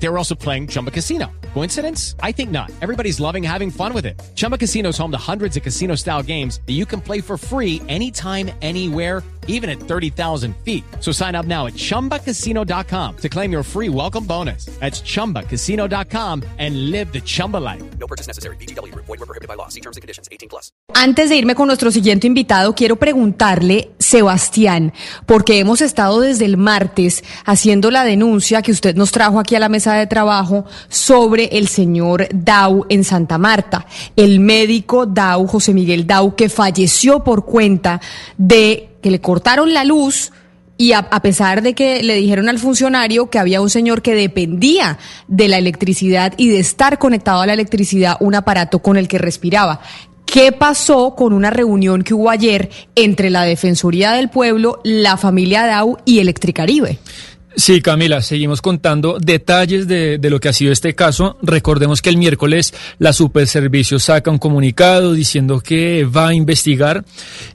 They were also playing Chumba Casino. Coincidence? I think not. Everybody's loving having fun with it. Chumba Casino is home to hundreds of casino style games that you can play for free anytime, anywhere, even at 30,000 feet. So sign up now at chumbacasino.com to claim your free welcome bonus. That's chumbacasino.com and live the Chumba life. No purchase necessary. BGW. Void were prohibited by law. See terms and conditions. 18 plus. Antes de irme con nuestro siguiente invitado, quiero preguntarle, Sebastián, porque hemos estado desde el martes haciendo la denuncia que usted nos trajo aquí a la mesa de trabajo sobre el señor Dau en Santa Marta, el médico Dau, José Miguel Dau, que falleció por cuenta de que le cortaron la luz y a, a, pesar de que le dijeron al funcionario que había un señor que dependía de la electricidad y de estar conectado a la electricidad, un aparato con el que respiraba. ¿Qué pasó con una reunión que hubo ayer entre la Defensoría del Pueblo, la familia Dau y Electricaribe? Sí, Camila, seguimos contando detalles de, lo que ha sido este caso. Recordemos que el miércoles la Superservicio saca un comunicado diciendo que va a investigar.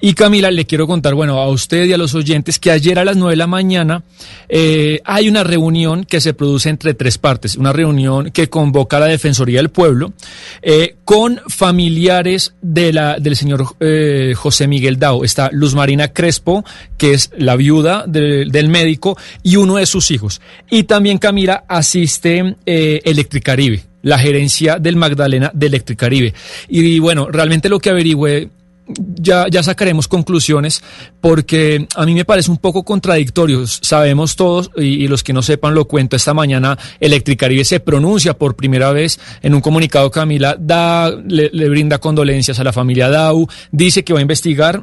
Y Camila, le quiero contar, bueno, a usted y a los oyentes que ayer a las nueve de la mañana eh, hay una reunión que se produce entre tres partes. Una reunión que convoca a la Defensoría del Pueblo eh, con familiares de la, del señor eh, José Miguel Dao. Está Luz Marina Crespo, que es la viuda de, del médico, y uno de sus hijos. Y también Camila asiste eh, Electricaribe, la gerencia del Magdalena de Electricaribe. Y, bueno, realmente lo que averigüé ya, ya sacaremos conclusiones porque a mí me parece un poco contradictorio. Sabemos todos, y, los que no sepan lo cuento, esta mañana Electricaribe se pronuncia por primera vez en un comunicado, Camila, da, le brinda condolencias a la familia Dau, dice que va a investigar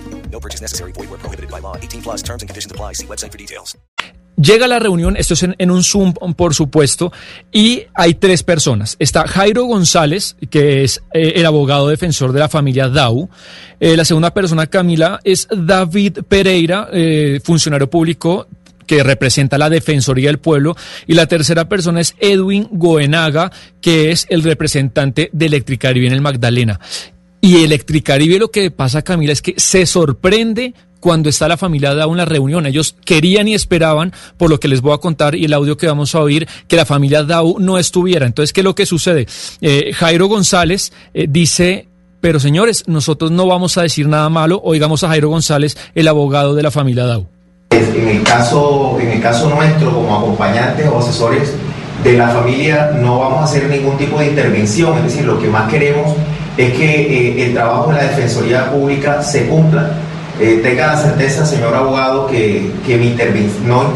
No purchase necessary. Void where prohibited by law. 18 plus terms and conditions apply. See website for details. Llega la reunión, esto es en, en, un Zoom, por supuesto, y hay tres personas. Está Jairo González, que es eh, el abogado defensor de la familia Dau. Eh, la segunda persona, Camila, es David Pereira, eh, funcionario público que representa la Defensoría del Pueblo, y la tercera persona es Edwin Goenaga, que es el representante de Electricaribe en el Magdalena. Y Electricaribe lo que pasa, Camila, es que se sorprende cuando está la familia Dau en la reunión. Ellos querían y esperaban, por lo que les voy a contar y el audio que vamos a oír, que la familia Dau no estuviera. Entonces, ¿qué es lo que sucede? Eh, Jairo González eh, dice... Pero señores, nosotros no vamos a decir nada malo. Oigamos a Jairo González, el abogado de la familia Dau. En el caso, en el caso nuestro, como acompañantes o asesores de la familia, no vamos a hacer ningún tipo de intervención. Es decir, lo que más queremos es que eh, el trabajo de la Defensoría Pública se cumpla. Eh, tenga la certeza, señor abogado, que, que no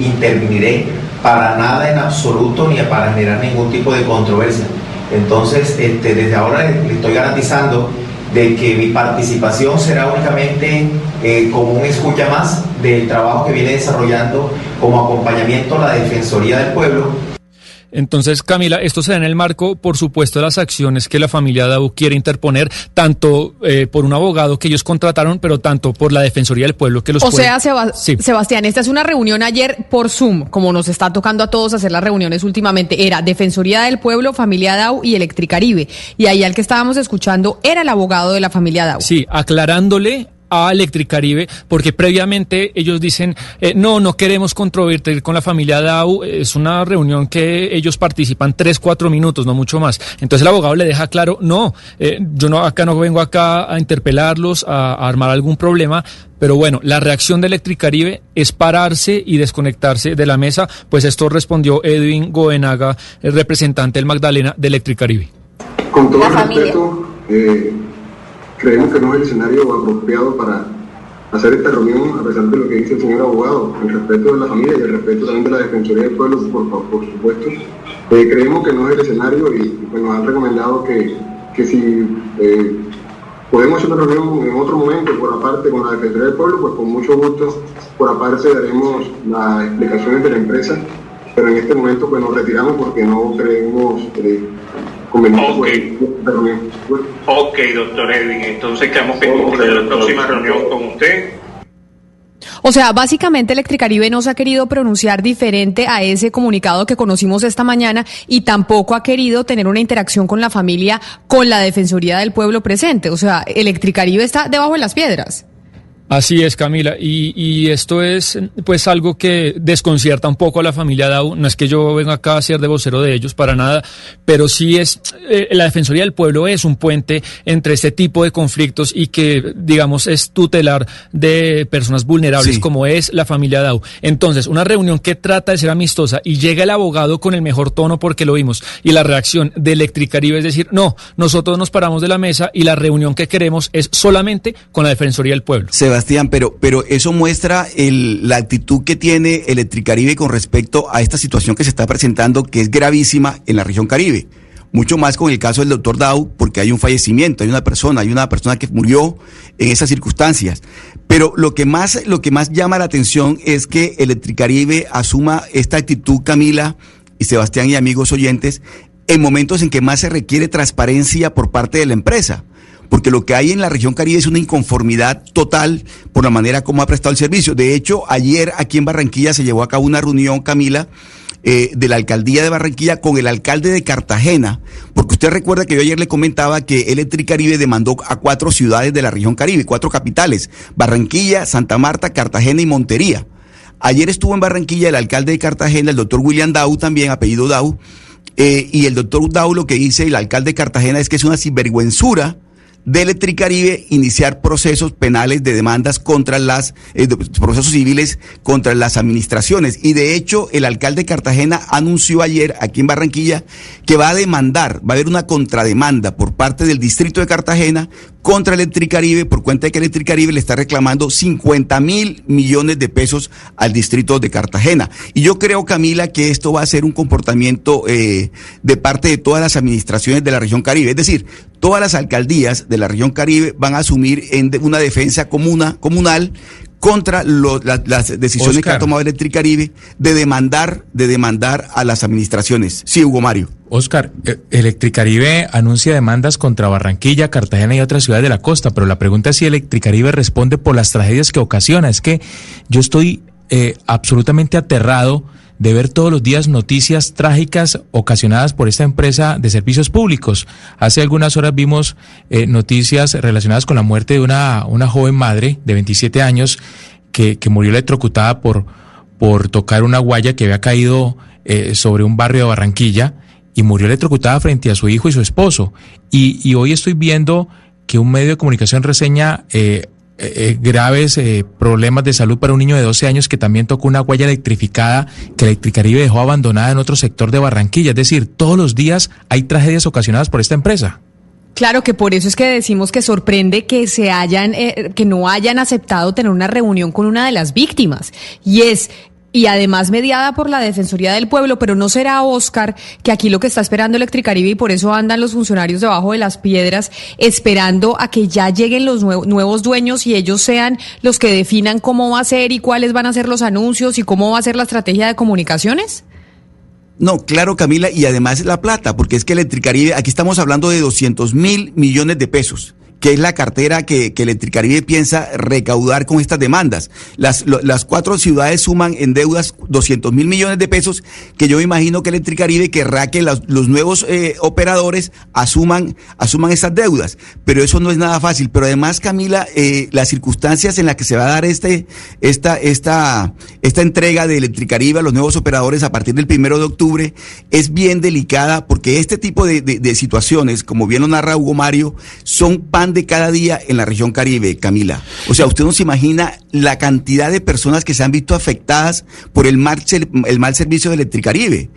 intervenir, para nada en absoluto ni para generar ningún tipo de controversia. Entonces, este, desde ahora le, estoy garantizando de que mi participación será únicamente eh, como un escucha más del trabajo que viene desarrollando como acompañamiento a la Defensoría del Pueblo entonces, Camila, esto se da en el marco, por supuesto, de las acciones que la familia Dau quiere interponer, tanto eh, por un abogado que ellos contrataron, pero tanto por la Defensoría del Pueblo que los O puede... sea, sí. Sebastián, esta es una reunión ayer por Zoom, como nos está tocando a todos hacer las reuniones últimamente. Era Defensoría del Pueblo, familia Dau y Electricaribe. Y ahí al que estábamos escuchando era el abogado de la familia Dau. Sí, aclarándole a Electricaribe, porque previamente ellos dicen, eh, no, no queremos controvertir con la familia Dau, es una reunión que ellos participan tres, cuatro minutos, no mucho más. Entonces el abogado le deja claro, no, eh, yo no, acá no vengo acá a interpelarlos, a, a, armar algún problema, pero bueno, la reacción de Electricaribe es pararse y desconectarse de la mesa, pues esto respondió Edwin Goenaga, el representante del Magdalena de Electricaribe. Con todo respeto, eh creemos que no es el escenario apropiado para hacer esta reunión, a pesar de lo que dice el señor abogado, el respeto de la familia y el respeto también de la Defensoría del Pueblo, por, por supuesto. Eh, creemos que no es el escenario y, pues nos han recomendado que, que si eh, podemos hacer una reunión en otro momento por aparte con la Defensoría del Pueblo, pues con mucho gusto por aparte daremos las explicaciones de la empresa, pero en este momento pues nos retiramos porque no creemos eh, conveniente okay. Ok, doctor Edwin, entonces quedamos pendientes de la próxima reunión con usted o sea, básicamente Electricaribe no se ha querido pronunciar diferente a ese comunicado que conocimos esta mañana y tampoco ha querido tener una interacción con la familia, con la Defensoría del Pueblo presente. O sea, Electricaribe está debajo de las piedras. Así es, Camila, y, y, esto es pues algo que desconcierta un poco a la familia Dau. No es que yo venga acá a ser de vocero de ellos para nada, pero sí es eh, la Defensoría del Pueblo es un puente entre este tipo de conflictos y que digamos es tutelar de personas vulnerables como es la familia Dau. Entonces, una reunión que trata de ser amistosa y llega el abogado con el mejor tono porque lo vimos y la reacción de Electricaribe es decir, no, nosotros nos paramos de la mesa y la reunión que queremos es solamente con la Defensoría del Pueblo. Sebastián, pero, pero eso muestra el, la actitud que tiene Electricaribe con respecto a esta situación que se está presentando, que es gravísima en la región Caribe. Mucho más con el caso del doctor Dow, porque hay un fallecimiento, hay una persona, hay una persona que murió en esas circunstancias. Pero lo que más, lo que más llama la atención es que Electricaribe asuma esta actitud, Camila y Sebastián y amigos oyentes, en momentos en que más se requiere transparencia por parte de la empresa porque lo que hay en la región Caribe es una inconformidad total por la manera como ha prestado el servicio. De hecho, ayer aquí en Barranquilla se llevó a cabo una reunión, Camila, eh, de la alcaldía de Barranquilla con el alcalde de Cartagena, porque usted recuerda que yo ayer le comentaba que Electricaribe demandó a cuatro ciudades de la región Caribe, cuatro capitales, Barranquilla, Santa Marta, Cartagena y Montería. Ayer estuvo en Barranquilla el alcalde de Cartagena, el doctor William Dau también, apellido Dau, eh, y el doctor Dau lo que dice el alcalde de Cartagena es que es una sinvergüenzura de Electricaribe iniciar procesos penales de demandas contra las, eh, procesos civiles contra las administraciones. Y de hecho, el alcalde de Cartagena anunció ayer aquí en Barranquilla que va a demandar, va a haber una contrademanda por parte del distrito de Cartagena contra Electricaribe por cuenta de que Electricaribe le está reclamando 50 mil millones de pesos al distrito de Cartagena. Y yo creo, Camila, que esto va a ser un comportamiento eh, de parte de todas las administraciones de la región Caribe. Es decir, todas las alcaldías de la región Caribe van a asumir en una defensa comuna, comunal contra las decisiones que ha tomado Electricaribe de demandar, de demandar a las administraciones. Sí, Hugo Mario. Oscar, eh, Electricaribe anuncia demandas contra Barranquilla, Cartagena y otras ciudades de la costa, pero la pregunta es si Electricaribe responde por las tragedias que ocasiona. Es que yo estoy eh, absolutamente aterrado de ver todos los días noticias trágicas ocasionadas por esta empresa de servicios públicos. Hace algunas horas vimos eh, noticias relacionadas con la muerte de una, una joven madre de 27 años que, que murió electrocutada por, por tocar una guaya que había caído eh, sobre un barrio de Barranquilla y murió electrocutada frente a su hijo y su esposo. Y, y hoy estoy viendo que un medio de comunicación reseña eh, eh, eh, graves eh, problemas de salud para un niño de 12 años que también tocó una huella electrificada que Electricaribe dejó abandonada en otro sector de Barranquilla. Es decir, todos los días hay tragedias ocasionadas por esta empresa. Claro que por eso es que decimos que sorprende que se hayan, que no hayan aceptado tener una reunión con una de las víctimas. Y es y además mediada por la Defensoría del Pueblo, pero no será Oscar, que aquí lo que está esperando Electricaribe y por eso andan los funcionarios debajo de las piedras, esperando a que ya lleguen los nuevos dueños y ellos sean los que definan cómo va a ser y cuáles van a ser los anuncios y cómo va a ser la estrategia de comunicaciones. No, claro, Camila, y además la plata, porque es que Electricaribe, aquí estamos hablando de 200 mil millones de pesos que es la cartera que, que Electricaribe piensa recaudar con estas demandas. Las, las cuatro ciudades suman en deudas 200 mil millones de pesos, que yo imagino que Electricaribe querrá que los, nuevos eh, operadores asuman, asuman esas deudas. Pero eso no es nada fácil. Pero además, Camila, eh, las circunstancias en las que se va a dar este, esta, esta, esta entrega de Electricaribe a los nuevos operadores a partir del primero de octubre es bien delicada porque este tipo de, de, situaciones, como bien lo narra Hugo Mario, son de cada día en la región Caribe, Camila. O sea, usted no se imagina la cantidad de personas que se han visto afectadas por el mal, el mal servicio de Electricaribe.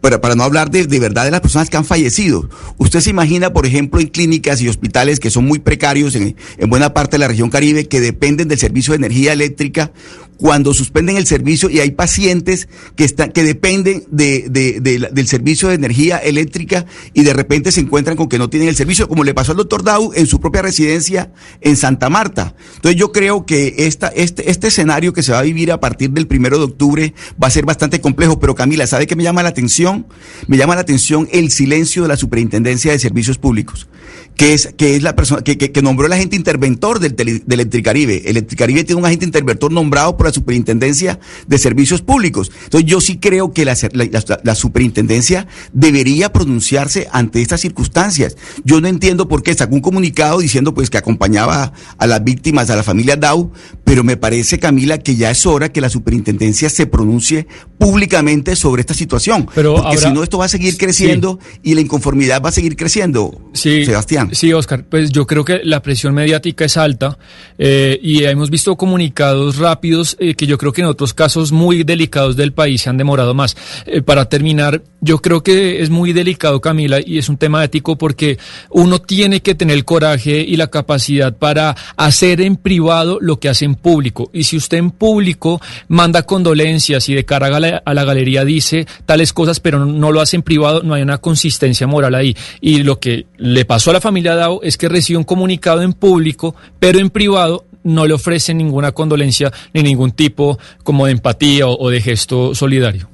Pero para no hablar de, de, verdad de las personas que han fallecido. Usted se imagina, por ejemplo, en clínicas y hospitales que son muy precarios en, en, buena parte de la región Caribe, que dependen del servicio de energía eléctrica, cuando suspenden el servicio y hay pacientes que están, que dependen de, de, de, del servicio de energía eléctrica y de repente se encuentran con que no tienen el servicio, como le pasó al doctor Dau en su propia residencia en Santa Marta. Entonces yo creo que esta, este, este escenario que se va a vivir a partir del primero de octubre va a ser bastante complejo, pero Camila, ¿sabe qué me llama la atención? Me llama la atención el silencio de la Superintendencia de Servicios Públicos que es, que es la persona que, que, nombró el agente interventor del, del Electricaribe. Electricaribe tiene un agente interventor nombrado por la Superintendencia de Servicios Públicos. Entonces yo sí creo que la, la, la, Superintendencia debería pronunciarse ante estas circunstancias. Yo no entiendo por qué sacó un comunicado diciendo pues que acompañaba a las víctimas, a la familia Dow, pero me parece, Camila, que ya es hora que la Superintendencia se pronuncie públicamente sobre esta situación. Pero porque si no esto va a seguir creciendo y la inconformidad va a seguir creciendo. Sí, Sebastián. Sí, Oscar, pues yo creo que la presión mediática es alta eh, y hemos visto comunicados rápidos eh, que yo creo que en otros casos muy delicados del país se han demorado más. Eh, para terminar, yo creo que es muy delicado, Camila, y es un tema ético porque uno tiene que tener el coraje y la capacidad para hacer en privado lo que hace en público. Y si usted en público manda condolencias y de cara a la, a la galería dice tales cosas, pero no lo hace en privado, no hay una consistencia moral ahí. Y lo que le pasó a la familia Dao es que recibe un comunicado en público, pero en privado no le ofrece ninguna condolencia ni ningún tipo como de empatía o de gesto solidario.